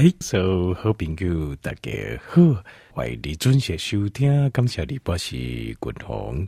嗨，所有好朋友大家好，欢迎你准时收听。感谢你，我是军宏。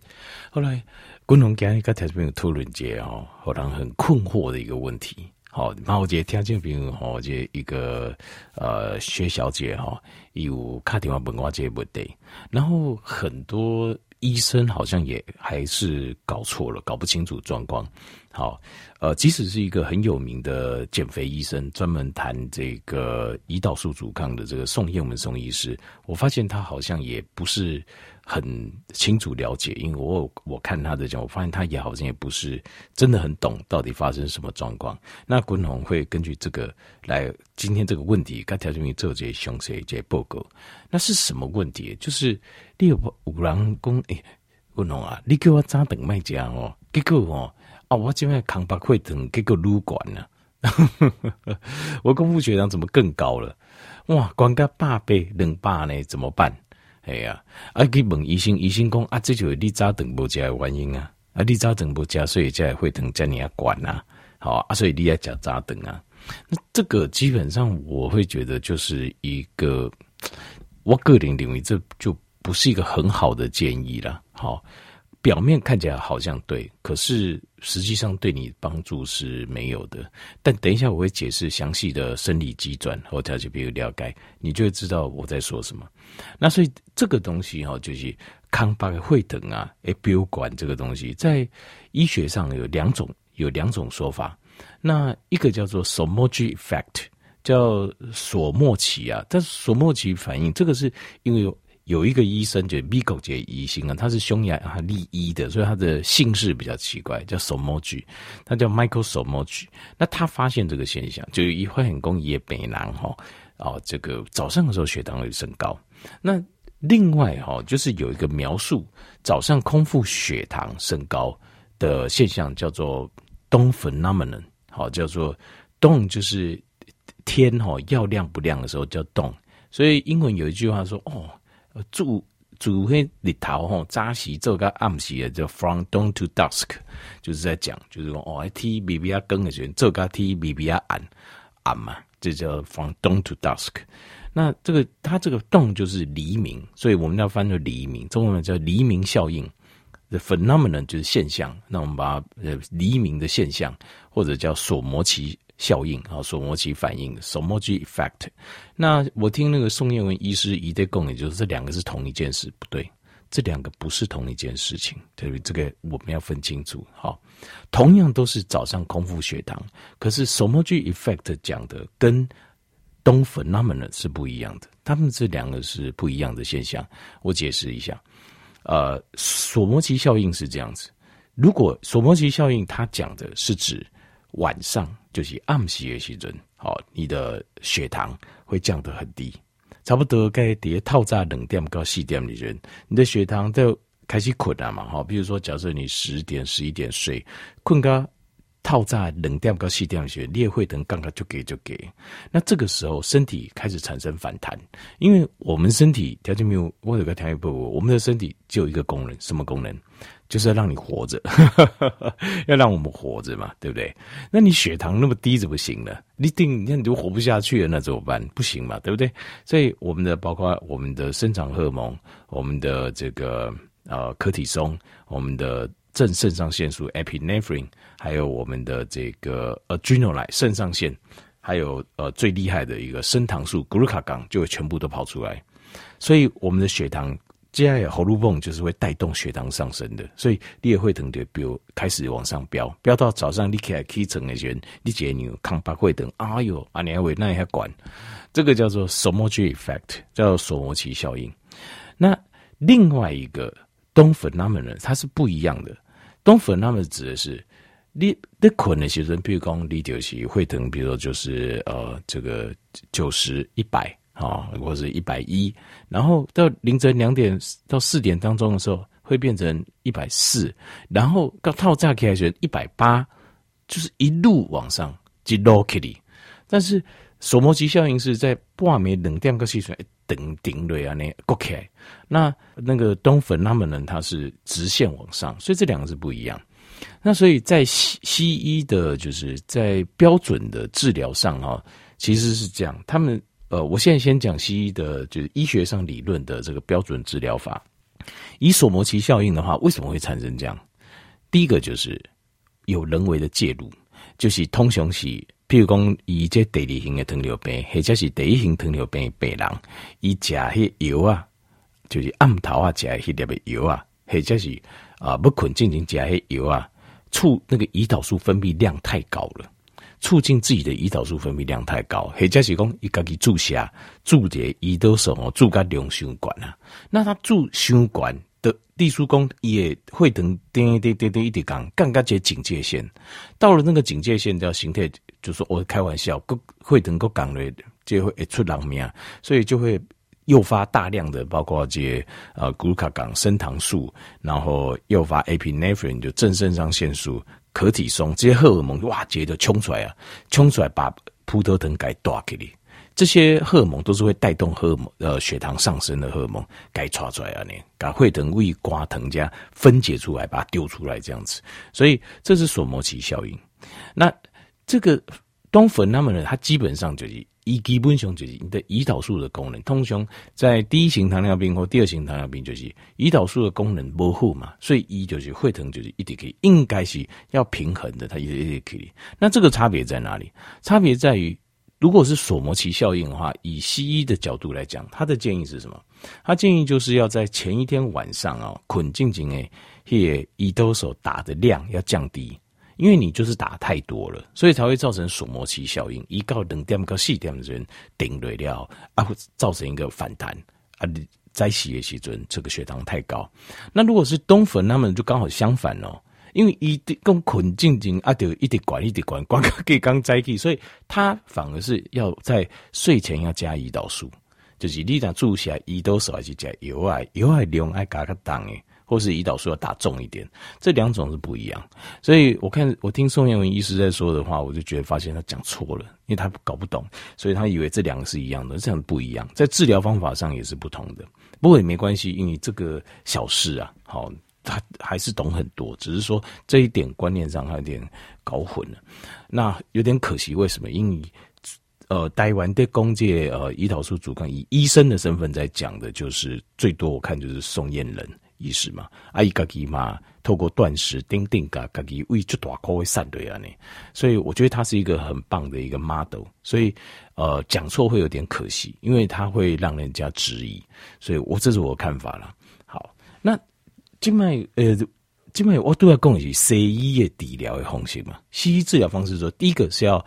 后来，军宏今日跟听众朋友讨论一个哦，让人很困惑的一个问题。好，然后我这听众朋友哈，这一个呃薛小姐哈，有打电话问我这个问题，然后很多医生好像也还是搞错了，搞不清楚状况。好，呃，即使是一个很有名的减肥医生，专门谈这个胰岛素阻抗的这个宋艳文宋医师，我发现他好像也不是很清楚了解，因为我我看他的讲，我发现他也好像也不是真的很懂到底发生什么状况。那滚龙会根据这个来今天这个问题，该条件于做这些详细这些报告。那是什么问题？就是你有五郎公诶，滚龙啊，你给我扎等卖家哦，结果哦。啊！我今天康巴会等 这个撸管呢，我空腹血糖怎么更高了？哇，管个八倍两百呢？怎么办？哎呀，啊去问医生，医生讲啊，这就是你早等不加的原因啊！啊，你早等不加，所以才会等加你啊管啊，好啊，所以你要加早等啊。那这个基本上我会觉得就是一个，我个人认为这就不是一个很好的建议了。好。表面看起来好像对，可是实际上对你帮助是没有的。但等一下我会解释详细的生理机转或条件，比如了解，你就会知道我在说什么。那所以这个东西哈，就是康巴会等啊，诶，比如管这个东西，在医学上有两种，有两种说法。那一个叫做 Somogyi effect，叫索莫奇啊，但是索莫奇反应，这个是因为有。有一个医生，就米狗杰医生啊，他是匈牙利医的，所以他的姓氏比较奇怪，叫 Somogy 他叫 Michael Somogy。那他发现这个现象，就一会很工业北南哈，哦，这个早上的时候血糖会升高。那另外哈，就是有一个描述早上空腹血糖升高的现象，叫做 Dawn phenomenon，好，叫做 Dawn 就是天哈要亮不亮的时候叫 Dawn。所以英文有一句话说哦。主主黑里头吼，早时做个暗时的叫 from dawn to dusk，就是在讲，就是说哦，T B B 啊更的时候做个 T B B 暗暗嘛，这叫 from dawn to dusk。那这个它这个 dawn 就是黎明，所以我们要翻作黎明，中文叫黎明效应，the phenomenon 就是现象。那我们把呃黎明的现象，或者叫索摩奇。效应啊，索摩奇反应 s o m o g effect）。那我听那个宋彦文医师一对供，也就是这两个是同一件事，不对，这两个不是同一件事情，对不对？这个我们要分清楚。好，同样都是早上空腹血糖，可是 Somogyi effect 讲的跟 Dawn phenomenon 是不一样的，他们这两个是不一样的现象。我解释一下，呃，索摩奇效应是这样子，如果索摩奇效应它讲的是指晚上。就是暗时的时阵，好，你的血糖会降得很低，差不多该跌套在两点到四点的人，你的血糖就开始困了嘛，哈，比如说假设你十点十一点睡，困个套在两点到四点的时，你也会等刚刚就给就给，那这个时候身体开始产生反弹，因为我们身体条件没有，我有个条件不，我们的身体只有一个功能，什么功能？就是要让你活着，要让我们活着嘛，对不对？那你血糖那么低怎么行呢？你定，那你就活不下去了，那怎么办？不行嘛，对不对？所以我们的包括我们的生长荷尔蒙，我们的这个呃可体松，我们的正肾上腺素 epinephrine，还有我们的这个 adrenaline 肾上腺，还有呃最厉害的一个升糖素 glucagon 就会全部都跑出来，所以我们的血糖。接下来喉咙泵就是会带动血糖上升的，所以你也会等的，比如开始往上飙，飙到早上你起来起床的时候，你觉得你康巴会等，哎呦，啊你还会那还管，这个叫做 Somogyi effect，叫做索摩奇效应。那另外一个 Dawn phenomenon 它是不一样的，Dawn phenomenon 指的是你你困的学生，比如讲你就是会等，比如说就是呃这个九十一百。啊，或者一百一，然后到凌晨两点到四点当中的时候，会变成一百四，然后到套炸开始一百八，就是一路往上，一路起来。但是索摩奇效应是在半暝两点个时阵等顶对啊，那 ok，。那那个东粉他们呢它是直线往上，所以这两个是不一样。那所以在西西医的，就是在标准的治疗上啊，其实是这样，他们。呃，我现在先讲西医的，就是医学上理论的这个标准治疗法。以索摩奇效应的话，为什么会产生这样？第一个就是有人为的介入，就是通常是，譬如讲，以这第二型的糖尿病，或者是第一型糖尿病的病人，伊食迄药啊，就是暗头啊，食迄粒的药啊，或者是啊不困进行食迄药啊，促那个胰岛素分泌量太高了。促进自己的胰岛素分泌量太高，或者是讲伊家己注射注的胰岛素哦，注甲量伤管啊。那他注伤管的地书公也会等点点点点一直讲，刚刚这警戒线到了那个警戒线叫形态，就说我开玩笑，会等够讲的就会出人命，所以就会诱发大量的包括这呃古卡港升糖素，然后诱发 epinephrine 就正肾上腺素。可体松这些荷尔蒙哇，直接就冲出来啊，冲出来把葡萄糖给打给你。这些荷尔蒙都是会带动荷尔蒙呃血糖上升的荷尔蒙，该抓出来啊，你把会等胃瓜藤加分解出来，把它丢出来这样子。所以这是索摩奇效应。那这个东粉他们呢，它基本上就是。以基本上就是你的胰岛素的功能，通常在第一型糖尿病或第二型糖尿病，就是胰岛素的功能模糊嘛，所以一就是会疼，就是一定可以，应该是要平衡的，它也也可以。那这个差别在哪里？差别在于，如果是索摩奇效应的话，以西医的角度来讲，他的建议是什么？他建议就是要在前一天晚上啊，捆静静诶，迄胰岛素打的量要降低。因为你就是打太多了，所以才会造成索摩奇效应。一到两点到四点的人顶累了啊，会造成一个反弹啊。在洗的时阵，这个血糖太高。那如果是东粉，他们就刚好相反哦。因为一滴更困静静啊，就一直管一直管，管个给刚在起，所以他反而是要在睡前要加胰岛素，就是你俩注下胰岛素还是加油啊，油啊量爱加个当诶。或是胰岛素要打重一点，这两种是不一样。所以我看我听宋彦文医师在说的话，我就觉得发现他讲错了，因为他搞不懂，所以他以为这两个是一样的，这样不一样，在治疗方法上也是不同的。不过也没关系，因为这个小事啊，好，他还是懂很多，只是说这一点观念上他有点搞混了。那有点可惜，为什么？因为呃，台湾的公界呃胰岛素主干以医生的身份在讲的，就是最多我看就是宋彦仁。意思嘛，啊，伊家己嘛，透过断食，丁丁噶家己胃就大口会散对啊呢，所以我觉得他是一个很棒的一个 model，所以呃讲错会有点可惜，因为他会让人家质疑，所以我这是我看法了。好，那静脉呃静脉我都要讲的是西医的治疗的方式嘛，西医治疗方式说第一个是要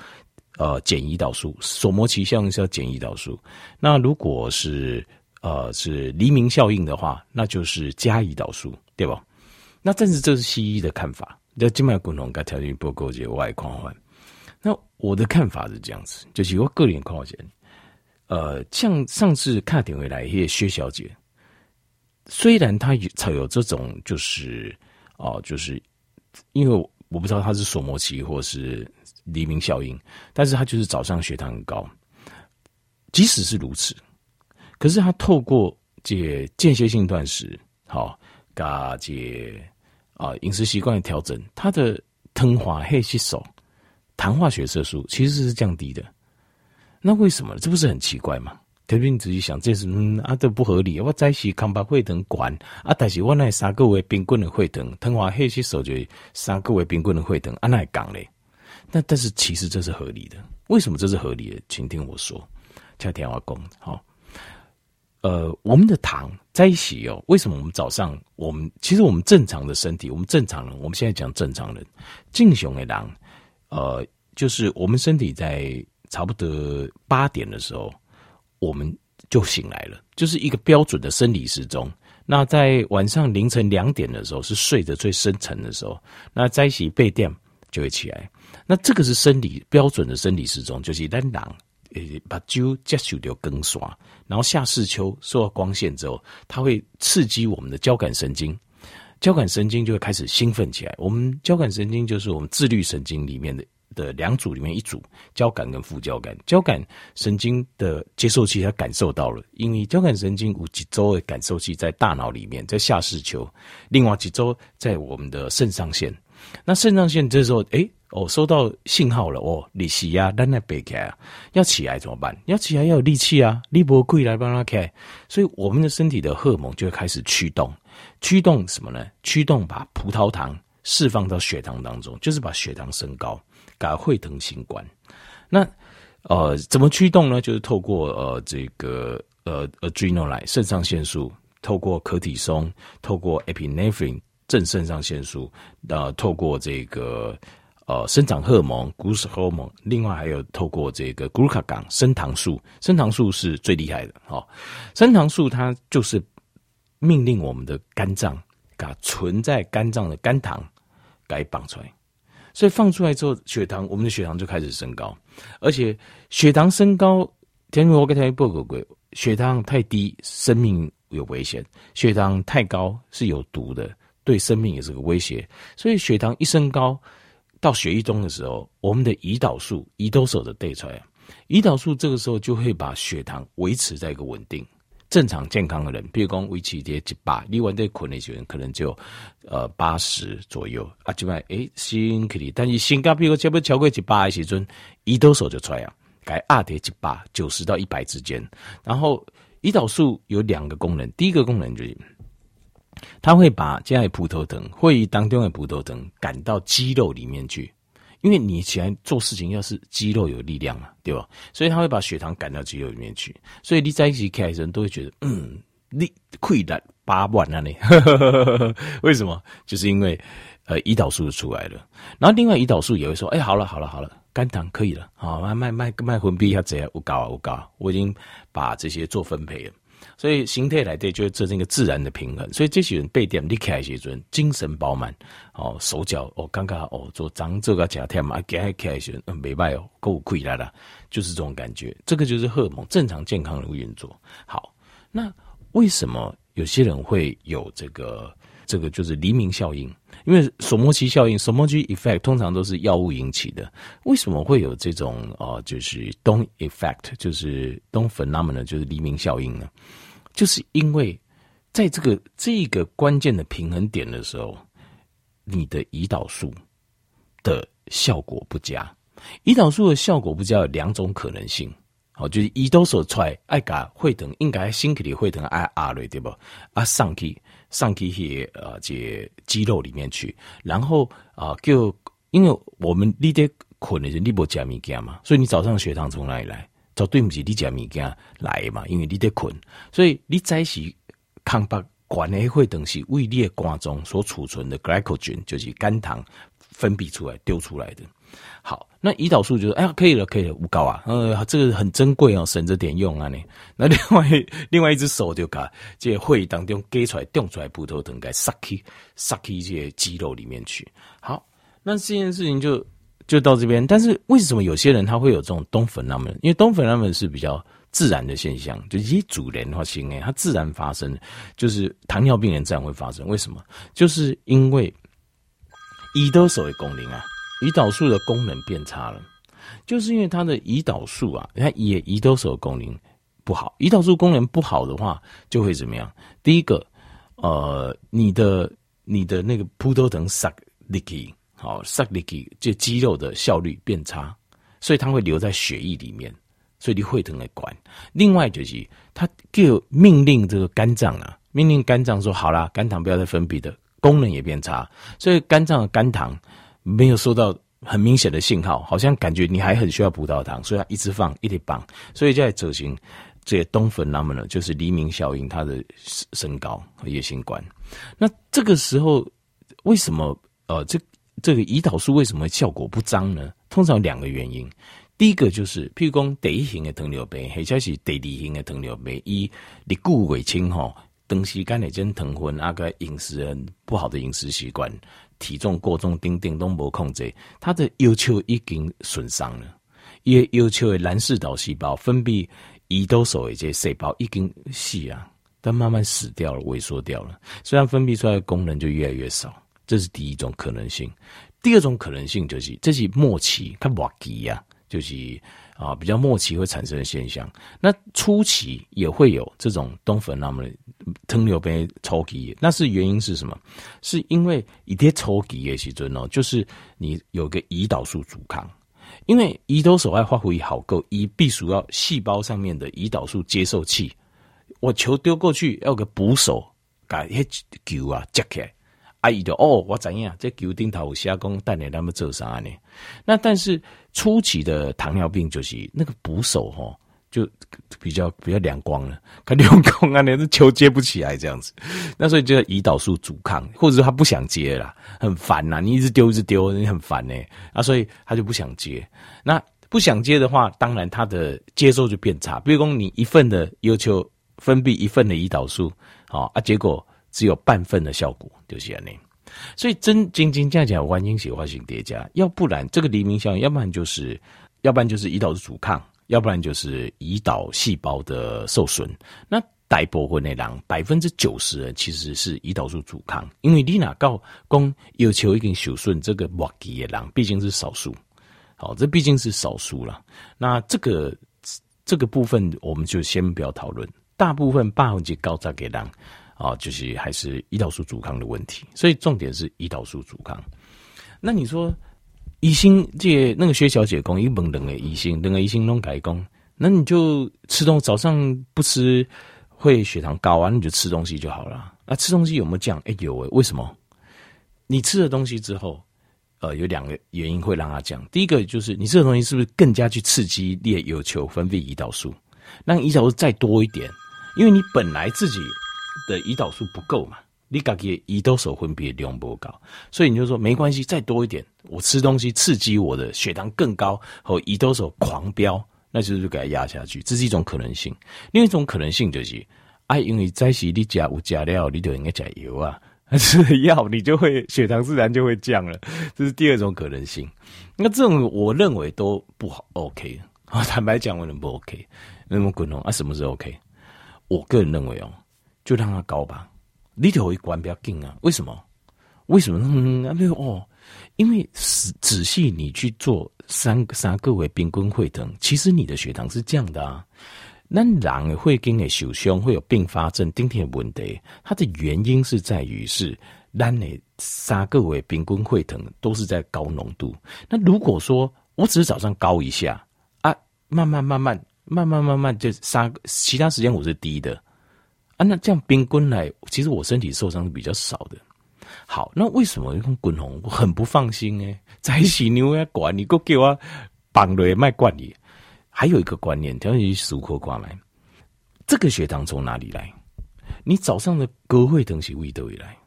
呃减胰岛素，手膜奇效是要减胰岛素，那如果是。呃，是黎明效应的话，那就是加胰岛素，对吧？那但是这是西医的看法，那静脉滚筒跟条件不够结外框环。那我的看法是这样子，就是我个人看法，呃，像上次看点回来，一薛小姐，虽然她有才有这种，就是哦、就是因为我不知道她是索摩奇或是黎明效应，但是她就是早上血糖很高，即使是如此。可是他透过这间歇性断食，好，加这啊饮食习惯的调整，他的糖化黑吸收、糖化血色素其实是降低的。那为什么？这不是很奇怪吗？特别你仔细想，这是嗯啊，这不合理。我再是康巴会等管啊，但是我那三个月冰棍的会等糖化黑吸收就三个月冰棍的会等啊，那讲嘞？那但是其实这是合理的。为什么这是合理的？请听我说，听天话讲好。呃，我们的糖在一起哦。为什么我们早上我们其实我们正常的身体，我们正常人，我们现在讲正常人，正常的狼，呃，就是我们身体在差不多八点的时候，我们就醒来了，就是一个标准的生理时钟。那在晚上凌晨两点的时候，是睡得最深沉的时候，那在一起被电就会起来。那这个是生理标准的生理时钟，就是咱狼。诶，把酒接受掉更刷，然后下视丘受到光线之后，它会刺激我们的交感神经，交感神经就会开始兴奋起来。我们交感神经就是我们自律神经里面的的两组里面一组，交感跟副交感。交感神经的接受器它感受到了，因为交感神经有几周的感受器在大脑里面，在下视丘，另外几周在我们的肾上腺。那肾上腺这时候，诶。哦，收到信号了哦，你起呀，咱来背开啊，要起来怎么办？要起来要有力气啊，力不贵来帮他开，所以我们的身体的荷尔蒙就会开始驱动，驱动什么呢？驱动把葡萄糖释放到血糖当中，就是把血糖升高，改会疼新冠。那呃，怎么驱动呢？就是透过呃这个呃 adrenaline 肾上腺素，透过可体松，透过 epinephrine 正肾上腺素，呃，透过这个。呃，生长荷尔蒙 growth hormone，另外还有透过这个 glucagon 升糖素，升糖素是最厉害的哦。升糖素它就是命令我们的肝脏，把存在肝脏的肝糖给放出来，所以放出来之后，血糖我们的血糖就开始升高，而且血糖升高，天我给他报告过，血糖太低，生命有危险；血糖太高是有毒的，对生命也是个威胁。所以血糖一升高。到血液中的时候，我们的胰岛素胰岛素的带出来，胰岛素这个时候就会把血糖维持在一个稳定、正常、健康的人，比如讲维持在一百，另外在困的时候可能就呃八十左右啊，就卖诶心可以，但是心肝比如讲不超过一百的时阵，胰岛素就出来啊，改二点一百九十到一百之间，然后胰岛素有两个功能，第一个功能就是。它会把这样的葡萄糖，会议当中的葡萄糖赶到肌肉里面去，因为你起来做事情要是肌肉有力量嘛，对吧？所以它会把血糖赶到肌肉里面去，所以你在一起开人都会觉得，嗯，你亏了八万了你，为什么？就是因为呃胰岛素出来了，然后另外胰岛素也会说，哎，好了好了好了，肝糖可以了，好，卖卖卖卖分泌一下这样，我搞啊我搞，我已经把这些做分配了。所以形态来对，就会造成一个自然的平衡。所以这些人被点，离开一些阵，精神饱满哦，手脚哦，刚刚哦，做长这个假天嘛，给还开一些嗯，没办哦，够亏来了，就是这种感觉。这个就是荷尔蒙正常健康的运作。好，那为什么有些人会有这个这个就是黎明效应？因为索莫奇效应 （Somogyi effect） 通常都是药物引起的。为什么会有这种啊、呃？就是 Dawn effect，就是 Dawn phenomenon，就是黎明效应呢？就是因为在这个这个关键的平衡点的时候，你的胰岛素的效果不佳。胰岛素的效果不佳有两种可能性，好，就是胰岛素出来爱嘎会疼，应该心里会疼爱阿瑞对不？啊上去上去些呃这肌肉里面去，然后啊就因为我们你得困的是你不加物件嘛，所以你早上血糖从哪里来？就对不起，你食物件来嘛，因为你得困，所以你在是抗白管的会等是胃裂瓜中所储存的 glycogen，就是肝糖分泌出来丢出来的。好，那胰岛素就是哎呀，可以了，可以了，无高啊，呃，这个很珍贵哦，省着点用啊，你 那另外另外一只手就把这会当中给出来、掉出来葡萄糖，给塞去塞去一些肌肉里面去。好，那这件事情就。就到这边，但是为什么有些人他会有这种冬粉那么因为冬粉那么是比较自然的现象，就以主人的话行诶，它自然发生，就是糖尿病人自然会发生。为什么？就是因为胰岛素的功能啊，胰岛素的功能变差了，就是因为它的胰岛素啊，它也胰岛素的功能不好。胰岛素功能不好的话，就会怎么样？第一个，呃，你的你的那个葡萄糖 suck leaky。好，塞力给这肌肉的效率变差，所以它会留在血液里面，所以你会疼来管。另外就是，它就命令这个肝脏啊，命令肝脏说：好啦，肝糖不要再分泌的，功能也变差，所以肝脏的肝糖没有收到很明显的信号，好像感觉你还很需要葡萄糖，所以它一直放，一直放，所以在执行这些 Dawn phenomenon 呢，就是黎明效应，它的升高和叶心管。那这个时候为什么呃这？这个胰岛素为什么效果不彰呢？通常有两个原因。第一个就是，譬如讲第一型的糖尿病，或者是第二型的糖尿病，一你固尾清哈，长时间的真糖分，那个饮食不好的饮食习惯，体重过重，丁丁都没控制，他的右丘已经损伤了。因为右丘的蓝氏岛细胞分泌胰岛素的这些细胞已经死啊，但慢慢死掉了，萎缩掉了，虽然分泌出来的功能就越来越少。这是第一种可能性，第二种可能性就是这是末期，它末期呀，就是啊，比较末期会产生的现象。那初期也会有这种东粉那么糖尿病初期，那是原因是什么？是因为一点初期的时阵哦，就是你有个胰岛素阻抗，因为胰岛素爱发挥好够，胰必须要细胞上面的胰岛素接受器，我球丢过去要个捕手，把那球啊接起来。阿姨就哦，我知影这球顶头有写讲，等下他们做啥呢？那但是初期的糖尿病就是那个捕手哈，就比较比较凉光了，看两光啊，那球接不起来这样子。那所以就胰岛素阻抗，或者说他不想接了，很烦呐，你一直丢一直丢，你很烦呢。啊，所以他就不想接。那不想接的话，当然他的接受就变差。比如说你一份的要求分泌一份的胰岛素，好啊，结果。只有半份的效果，就是这样。所以真真真正正完全血化性叠加，要不然这个黎明效应，要不然就是，要不然就是胰岛素阻抗，要不然就是胰岛细胞的受损。那大部分的人，百分之九十人其实是胰岛素阻抗，因为你哪告公有求一定受损，这个末期的人毕竟是少数。好，这毕竟是少数了。那这个这个部分，我们就先不要讨论。大部分百分之九十给人。啊，就是还是胰岛素阻抗的问题，所以重点是胰岛素阻抗。那你说，医生这那个薛小姐讲，一本两个医生，两个医生拢改工，那你就吃东，早上不吃会血糖高啊，你就吃东西就好了。那吃东西有没有降？哎、有诶，为什么？你吃了东西之后，呃，有两个原因会让它降。第一个就是你吃的东西是不是更加去刺激你的有求分泌胰岛素，让胰岛素再多一点，因为你本来自己。的胰岛素不够嘛？你自己胰岛素分泌量不够，所以你就说没关系，再多一点，我吃东西刺激我的血糖更高，和胰岛素狂飙，那就是给它压下去，这是一种可能性。另一种可能性就是，哎、啊，因为在是你加有加料，你就应该加油啊，吃药你就会血糖自然就会降了，这是第二种可能性。那这种我认为都不好，OK 啊，坦白讲，我认为不 OK。那么滚龙啊，什么是 OK？我个人认为哦。就让它高吧，你就会关比较紧啊？为什么？为什么？嗯，没有哦，因为仔仔细你去做三三个位冰棍会疼，其实你的血糖是降的啊。那人会跟你受伤，会有并发症，丁天问题，它的原因是在于是咱的三个位冰棍会疼都是在高浓度。那如果说我只是早上高一下啊，慢慢慢慢慢慢慢慢就三其他时间我是低的。那这样冰棍来，其实我身体受伤是比较少的。好，那为什么用滚红？我很不放心呢？在洗牛要管你，给我给我绑了卖罐里。还有一个观念，调你熟口挂来，这个血糖从哪里来？你早上的高血糖是胃都会来，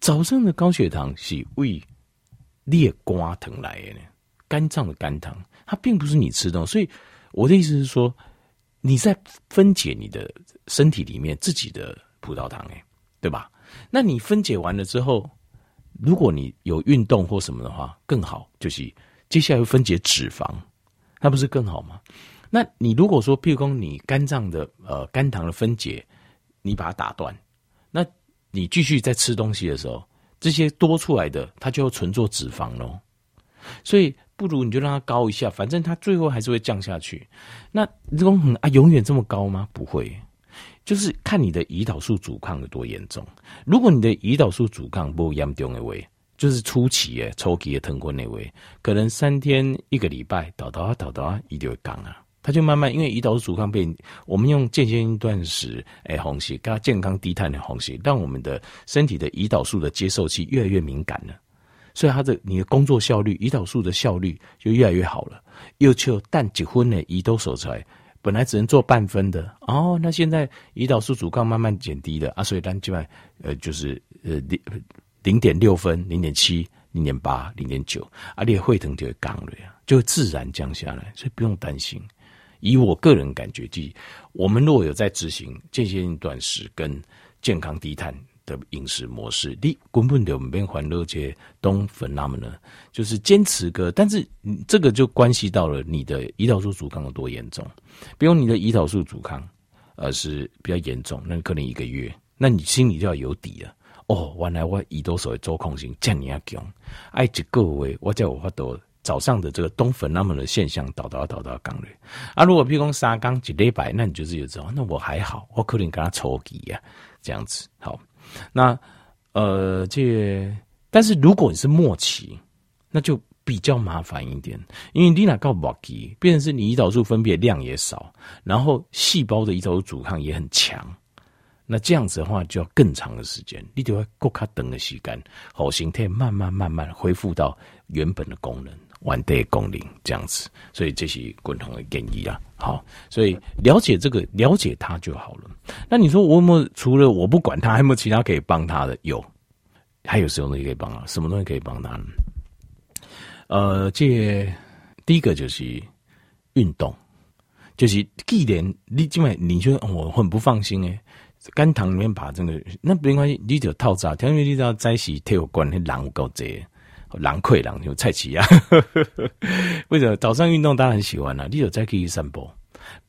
早上的高血糖是胃裂瓜疼来的呢？肝脏的肝糖，它并不是你吃的。所以我的意思是说。你在分解你的身体里面自己的葡萄糖，哎，对吧？那你分解完了之后，如果你有运动或什么的话，更好。就是接下来会分解脂肪，那不是更好吗？那你如果说，譬如说你肝脏的呃肝糖的分解，你把它打断，那你继续在吃东西的时候，这些多出来的它就要存做脂肪喽。所以。不如你就让它高一下，反正它最后还是会降下去。那这种啊，永远这么高吗？不会，就是看你的胰岛素阻抗有多严重。如果你的胰岛素阻抗不严重的话，就是初期诶，初期的疼过那位，可能三天一个礼拜，倒倒啊倒倒啊，一定会降啊。它就慢慢因为胰岛素阻抗被我们用间歇性断食诶红血，跟健康低碳的红血，让我们的身体的胰岛素的接受器越来越敏感了。所以，他的你的工作效率、胰岛素的效率就越来越好了。又求但结婚呢，胰岛素出来，本来只能做半分的哦，那现在胰岛素阻抗慢慢减低了啊，所以单就呃就是呃零零点六分、零点七、零点八、零点九，啊，你的血糖就会降了呀，就会自然降下来，所以不用担心。以我个人感觉，即我们如果有在执行间歇性断食跟健康低碳。的饮食模式，你根本就没欢乐些东粉那么呢，就是坚持个，但是这个就关系到了你的胰岛素阻抗有多严重。比如你的胰岛素阻抗，呃是比较严重，那可能一个月，那你心里就要有底了。哦，原来我胰岛素的做控性这么强，爱一个月我才有法度早上的这个东粉那么的现象导到导到刚嘞。啊，如果譬如说三缸几礼拜，那你就是有知道，那我还好，我可能跟他抽几呀，这样子。好，那呃，这但是如果你是末期，那就比较麻烦一点，因为你那告末期，变成是你胰岛素分泌量也少，然后细胞的胰岛素阻抗也很强。那这样子的话，就要更长的时间，你就会够卡等的时间，好形态慢慢慢慢恢复到原本的功能，完的功能这样子。所以这是共同的建议啊。好，所以了解这个，了解它就好了。那你说我有没有除了我不管它，还有没有其他可以帮他的？有，还有什么东西可以帮他？什么东西可以帮他呢？呃，这第一个就是运动，就是既然你因为你说我很不放心诶。肝糖里面把这个，那没关系，你就套扎。因为你知道在一起体育馆那狼够贼，狼溃狼就菜奇啊。为什么早上运动大家很喜欢呢、啊？你有再可以散步，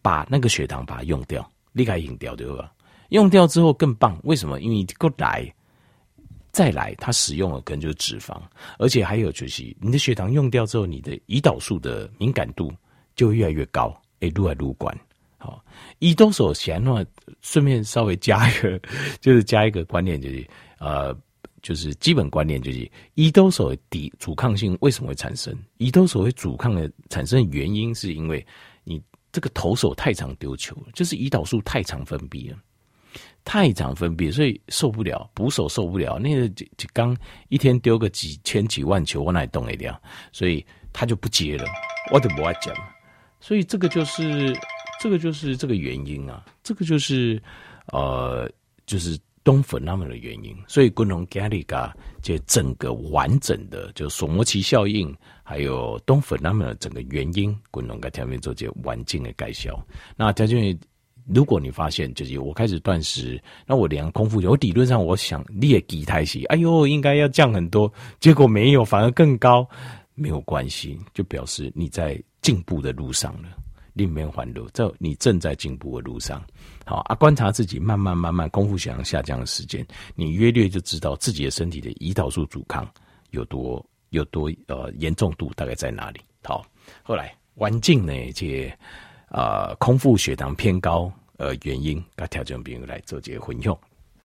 把那个血糖把它用掉，离开用掉对吧？用掉之后更棒，为什么？因为过来再来，它使用的可能就是脂肪，而且还有就是你的血糖用掉之后，你的胰岛素的敏感度就会越来越高，哎，撸来撸管。好，胰岛素先呢，顺便稍微加一个，就是加一个观念，就是呃，就是基本观念，就是胰岛素的抵阻抗性为什么会产生？胰岛素会阻抗的产生的原因，是因为你这个投手太常丢球，就是胰岛素太常分泌了，太常分泌，所以受不了，捕手受不了，那个就就刚一天丢个几千几万球，我哪里动得了？所以他就不接了，我就不爱讲，所以这个就是。这个就是这个原因啊，这个就是呃，就是冬粉那么的原因。所以，滚龙咖喱咖这整个完整的，就索摩奇效应，还有冬粉那么的整个原因，滚龙咖调面做这完整的介绍。那条件，如果你发现就是我开始断食，那我量空腹我理论上我想列几台戏，哎呦，应该要降很多，结果没有，反而更高，没有关系，就表示你在进步的路上了。另面环路，这你正在进步的路上。好啊，观察自己慢慢慢慢空腹血糖下降的时间，你约略就知道自己的身体的胰岛素阻抗有多有多呃严重度大概在哪里。好，后来环境呢，这啊、呃、空腹血糖偏高呃原因，他调整病人来做这个混用。